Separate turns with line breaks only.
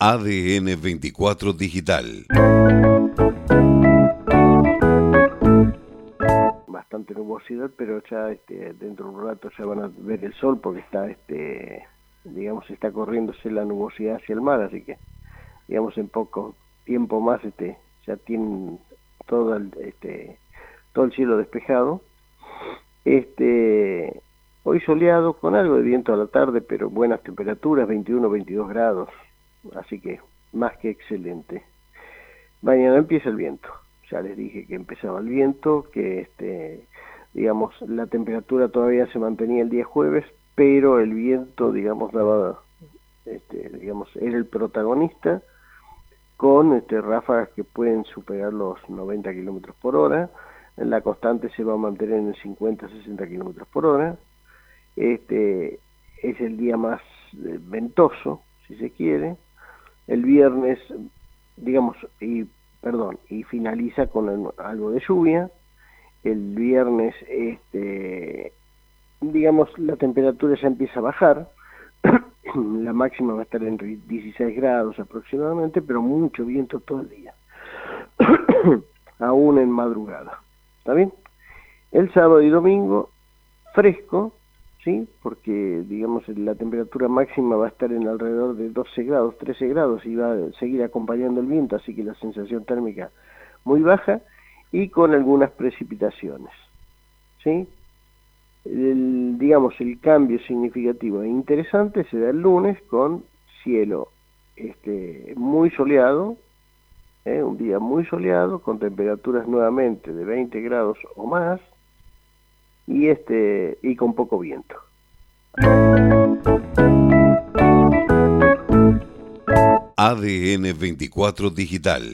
ADN 24 Digital.
Bastante nubosidad, pero ya este, dentro de un rato ya van a ver el sol porque está, este, digamos, está corriéndose la nubosidad hacia el mar, así que, digamos, en poco tiempo más, este, ya tienen todo el, este, todo el cielo despejado. Este, hoy soleado con algo de viento a la tarde, pero buenas temperaturas, 21, 22 grados, así que más que excelente. Mañana empieza el viento. Ya les dije que empezaba el viento, que este, digamos, la temperatura todavía se mantenía el día jueves, pero el viento, digamos, daba, este, digamos, era el protagonista con este, ráfagas que pueden superar los 90 kilómetros por hora. La constante se va a mantener en 50-60 kilómetros por hora. Este es el día más eh, ventoso, si se quiere. El viernes, digamos, y perdón, y finaliza con algo de lluvia. El viernes, este, digamos, la temperatura ya empieza a bajar la máxima va a estar en 16 grados aproximadamente, pero mucho viento todo el día, aún en madrugada. ¿Está bien? El sábado y domingo, fresco, ¿sí? Porque, digamos, la temperatura máxima va a estar en alrededor de 12 grados, 13 grados y va a seguir acompañando el viento, así que la sensación térmica muy baja y con algunas precipitaciones, ¿sí? el, digamos, el cambio significativo e interesante se da el lunes con cielo este, muy soleado, ¿eh? un día muy soleado, con temperaturas nuevamente de 20 grados o más, y, este, y con poco viento.
ADN 24 Digital